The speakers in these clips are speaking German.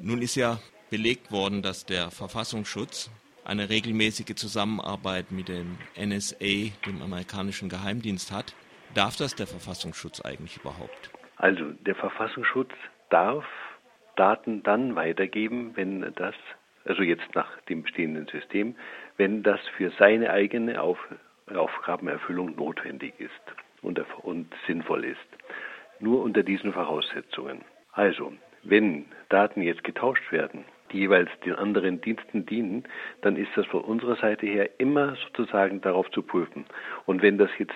Nun ist ja belegt worden, dass der Verfassungsschutz eine regelmäßige Zusammenarbeit mit dem NSA, dem amerikanischen Geheimdienst, hat. Darf das der Verfassungsschutz eigentlich überhaupt? Also der Verfassungsschutz darf Daten dann weitergeben, wenn das, also jetzt nach dem bestehenden System, wenn das für seine eigene Auf, Aufgabenerfüllung notwendig ist und, und sinnvoll ist. Nur unter diesen Voraussetzungen. Also, wenn Daten jetzt getauscht werden, die jeweils den anderen Diensten dienen, dann ist das von unserer Seite her immer sozusagen darauf zu prüfen. Und wenn das jetzt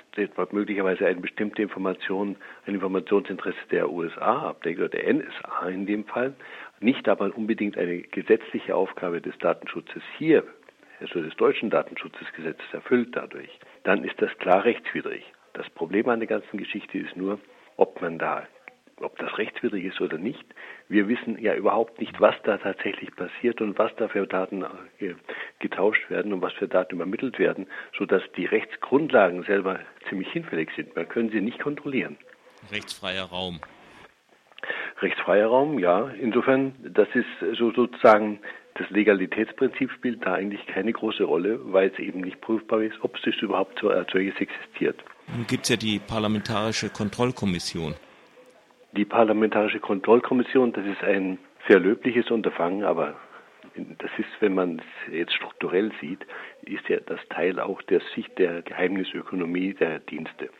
möglicherweise eine bestimmte Information, ein Informationsinteresse der USA abdeckt oder der NSA in dem Fall, nicht aber unbedingt eine gesetzliche Aufgabe des Datenschutzes hier, also des deutschen Datenschutzgesetzes erfüllt dadurch, dann ist das klar rechtswidrig. Das Problem an der ganzen Geschichte ist nur, ob man da ob das rechtswidrig ist oder nicht. Wir wissen ja überhaupt nicht, was da tatsächlich passiert und was da für Daten äh, getauscht werden und was für Daten übermittelt werden, sodass die Rechtsgrundlagen selber ziemlich hinfällig sind. Man können sie nicht kontrollieren. Rechtsfreier Raum. Rechtsfreier Raum, ja. Insofern, das ist so sozusagen das Legalitätsprinzip spielt da eigentlich keine große Rolle, weil es eben nicht prüfbar ist, ob es überhaupt als solches existiert. Nun gibt es ja die Parlamentarische Kontrollkommission. Die Parlamentarische Kontrollkommission, das ist ein sehr löbliches Unterfangen, aber das ist, wenn man es jetzt strukturell sieht, ist ja das Teil auch der Sicht der Geheimnisökonomie der Dienste.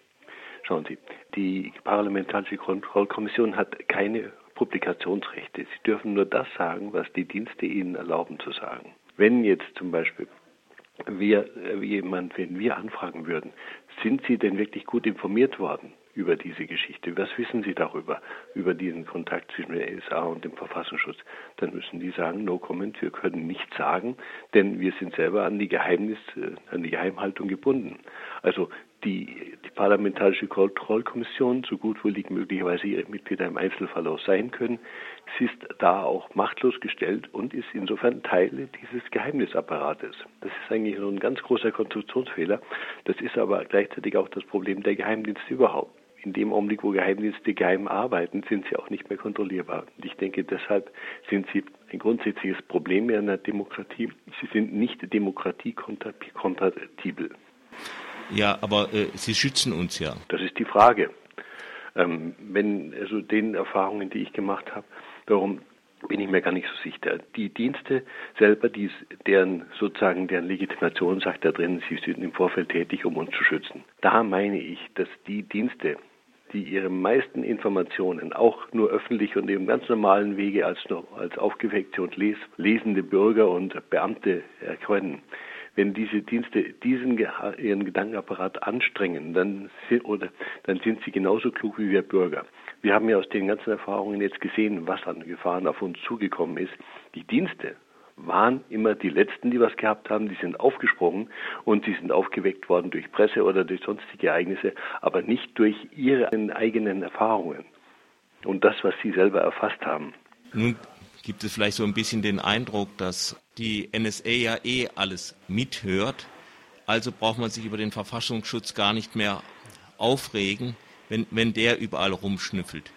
Schauen Sie, die Parlamentarische Kontrollkommission hat keine Publikationsrechte. Sie dürfen nur das sagen, was die Dienste ihnen erlauben zu sagen. Wenn jetzt zum Beispiel wir, jemand, wenn wir anfragen würden, sind Sie denn wirklich gut informiert worden? Über diese Geschichte. Was wissen Sie darüber, über diesen Kontakt zwischen der NSA und dem Verfassungsschutz? Dann müssen die sagen, no comment, wir können nichts sagen, denn wir sind selber an die Geheimnis, äh, an die Geheimhaltung gebunden. Also die, die Parlamentarische Kontrollkommission, so gut wohl liegt möglicherweise ihre Mitglieder im Einzelfall auch sein können, sie ist da auch machtlos gestellt und ist insofern Teile dieses Geheimnisapparates. Das ist eigentlich so ein ganz großer Konstruktionsfehler. Das ist aber gleichzeitig auch das Problem der Geheimdienste überhaupt in dem Augenblick, wo Geheimdienste geheim arbeiten, sind sie auch nicht mehr kontrollierbar. Und ich denke, deshalb sind sie ein grundsätzliches Problem in einer Demokratie. Sie sind nicht demokratiekompatibel. Ja, aber äh, sie schützen uns ja. Das ist die Frage. Ähm, wenn also den Erfahrungen, die ich gemacht habe, darum bin ich mir gar nicht so sicher. Die Dienste selber, die, deren sozusagen deren Legitimation sagt da drin, sie sind im Vorfeld tätig, um uns zu schützen. Da meine ich, dass die Dienste, die ihre meisten Informationen auch nur öffentlich und im ganz normalen Wege als, als aufgeweckte und les, lesende Bürger und Beamte erkennen. Wenn diese Dienste diesen ihren Gedankenapparat anstrengen, dann, oder, dann sind sie genauso klug wie wir Bürger. Wir haben ja aus den ganzen Erfahrungen jetzt gesehen, was an Gefahren auf uns zugekommen ist. Die Dienste waren immer die Letzten, die was gehabt haben. Die sind aufgesprungen und sie sind aufgeweckt worden durch Presse oder durch sonstige Ereignisse, aber nicht durch ihre eigenen Erfahrungen und das, was sie selber erfasst haben. Nun gibt es vielleicht so ein bisschen den Eindruck, dass die NSA ja eh alles mithört. Also braucht man sich über den Verfassungsschutz gar nicht mehr aufregen, wenn, wenn der überall rumschnüffelt.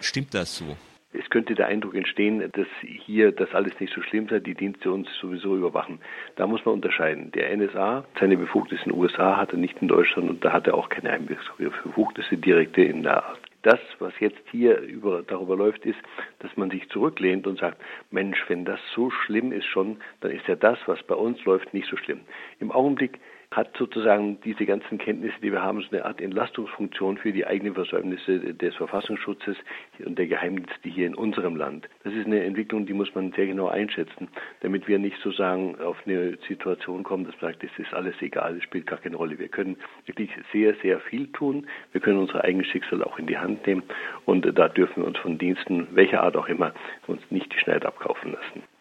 Stimmt das so? Es könnte der Eindruck entstehen, dass hier das alles nicht so schlimm sei, die Dienste uns sowieso überwachen. Da muss man unterscheiden. Der NSA, seine Befugnisse in den USA hat er nicht in Deutschland und da hat er auch keine Befugnisse direkte in der Art. Das, was jetzt hier über, darüber läuft, ist, dass man sich zurücklehnt und sagt, Mensch, wenn das so schlimm ist schon, dann ist ja das, was bei uns läuft, nicht so schlimm. Im Augenblick hat sozusagen diese ganzen Kenntnisse, die wir haben, so eine Art Entlastungsfunktion für die eigenen Versäumnisse des Verfassungsschutzes und der Geheimdienste hier in unserem Land. Das ist eine Entwicklung, die muss man sehr genau einschätzen, damit wir nicht sozusagen auf eine Situation kommen, dass man sagt, es ist alles egal, es spielt gar keine Rolle. Wir können wirklich sehr, sehr viel tun. Wir können unser eigenes Schicksal auch in die Hand nehmen und da dürfen wir uns von Diensten, welcher Art auch immer, uns nicht die Schneid abkaufen lassen.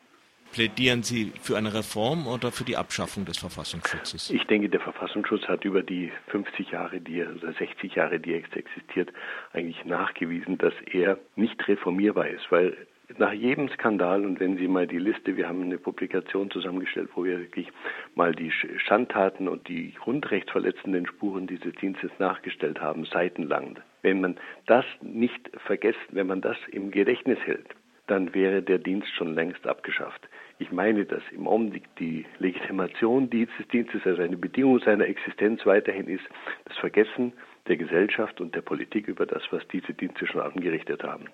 Plädieren Sie für eine Reform oder für die Abschaffung des Verfassungsschutzes? Ich denke, der Verfassungsschutz hat über die 50 Jahre, die er, oder 60 Jahre, die er existiert, eigentlich nachgewiesen, dass er nicht reformierbar ist, weil nach jedem Skandal, und wenn Sie mal die Liste, wir haben eine Publikation zusammengestellt, wo wir wirklich mal die Schandtaten und die grundrechtsverletzenden Spuren dieses Dienstes nachgestellt haben, seitenlang. Wenn man das nicht vergisst, wenn man das im Gedächtnis hält, dann wäre der Dienst schon längst abgeschafft. Ich meine, dass im Augenblick die Legitimation dieses Dienstes, also eine Bedingung seiner Existenz weiterhin ist, das Vergessen der Gesellschaft und der Politik über das, was diese Dienste schon angerichtet haben.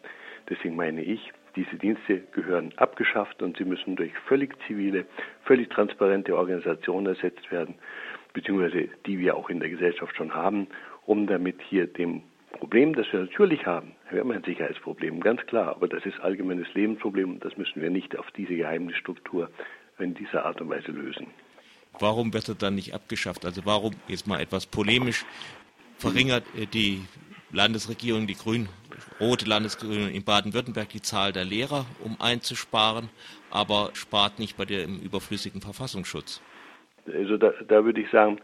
Deswegen meine ich, diese Dienste gehören abgeschafft und sie müssen durch völlig zivile, völlig transparente Organisationen ersetzt werden, beziehungsweise die wir auch in der Gesellschaft schon haben, um damit hier dem Problem, das wir natürlich haben, wir haben ein Sicherheitsproblem, ganz klar, aber das ist allgemeines Lebensproblem und das müssen wir nicht auf diese Geheimnisstruktur in dieser Art und Weise lösen. Warum wird er dann nicht abgeschafft? Also warum, jetzt mal etwas polemisch, verringert die Landesregierung, die grün-rote Landesregierung in Baden-Württemberg die Zahl der Lehrer, um einzusparen, aber spart nicht bei dem überflüssigen Verfassungsschutz? Also da, da würde ich sagen, äh,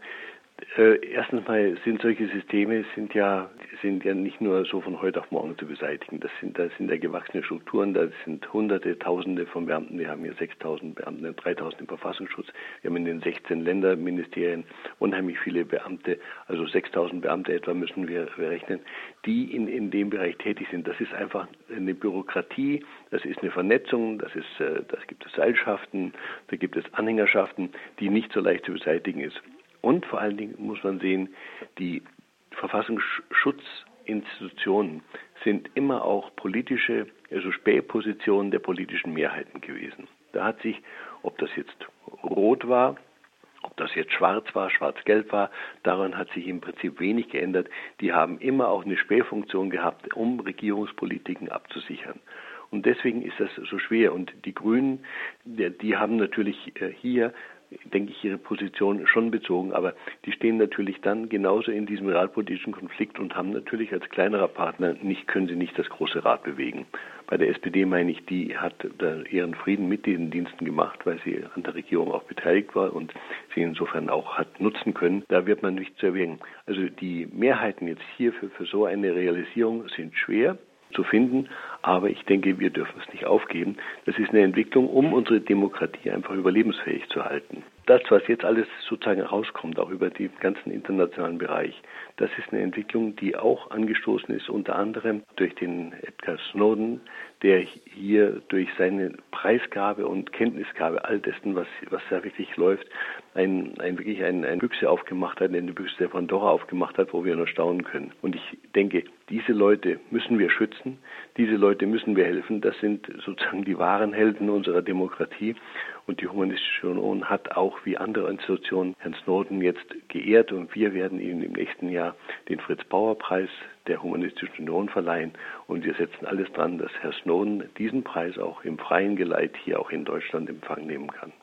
erstens mal sind solche Systeme sind ja sind ja nicht nur so von heute auf morgen zu beseitigen. Das sind das sind ja gewachsene Strukturen. Da sind Hunderte, Tausende von Beamten. Wir haben hier 6.000 Beamte, 3.000 im Verfassungsschutz. Wir haben in den 16 Länderministerien unheimlich viele Beamte. Also 6.000 Beamte etwa müssen wir rechnen, die in in dem Bereich tätig sind. Das ist einfach eine Bürokratie. Das ist eine Vernetzung. Das ist äh, das gibt es Seilschaften. Da gibt es Anhängerschaften, die nicht so leicht zu beseitigen ist. Und vor allen Dingen muss man sehen, die Verfassungsschutzinstitutionen sind immer auch politische, also Spähpositionen der politischen Mehrheiten gewesen. Da hat sich, ob das jetzt rot war, ob das jetzt schwarz war, schwarz-gelb war, daran hat sich im Prinzip wenig geändert. Die haben immer auch eine Spähfunktion gehabt, um Regierungspolitiken abzusichern. Und deswegen ist das so schwer. Und die Grünen, die haben natürlich äh, hier denke ich, ihre Position schon bezogen. Aber die stehen natürlich dann genauso in diesem realpolitischen Konflikt und haben natürlich als kleinerer Partner nicht, können sie nicht das große Rad bewegen. Bei der SPD meine ich, die hat ihren Frieden mit diesen Diensten gemacht, weil sie an der Regierung auch beteiligt war und sie insofern auch hat nutzen können. Da wird man nicht zu erwägen. Also die Mehrheiten jetzt hier für so eine Realisierung sind schwer zu finden. Aber ich denke, wir dürfen es nicht aufgeben. Das ist eine Entwicklung, um unsere Demokratie einfach überlebensfähig zu halten. Das, was jetzt alles sozusagen rauskommt, auch über den ganzen internationalen Bereich, das ist eine Entwicklung, die auch angestoßen ist, unter anderem durch den Edgar Snowden, der hier durch seine Preisgabe und Kenntnisgabe all dessen, was, was da wirklich läuft, ein, ein wirklich ein, ein Büchse aufgemacht hat, eine Büchse der Pandora aufgemacht hat, wo wir nur staunen können. Und ich denke, diese Leute müssen wir schützen, diese Leute müssen wir helfen. Das sind sozusagen die wahren Helden unserer Demokratie. Und die Humanistische Union hat auch wie andere Institutionen Herrn Snowden jetzt geehrt und wir werden ihm im nächsten Jahr den Fritz-Bauer-Preis der Humanistischen Union verleihen. Und wir setzen alles dran, dass Herr Snowden diesen Preis auch im freien Geleit hier auch in Deutschland Empfang nehmen kann.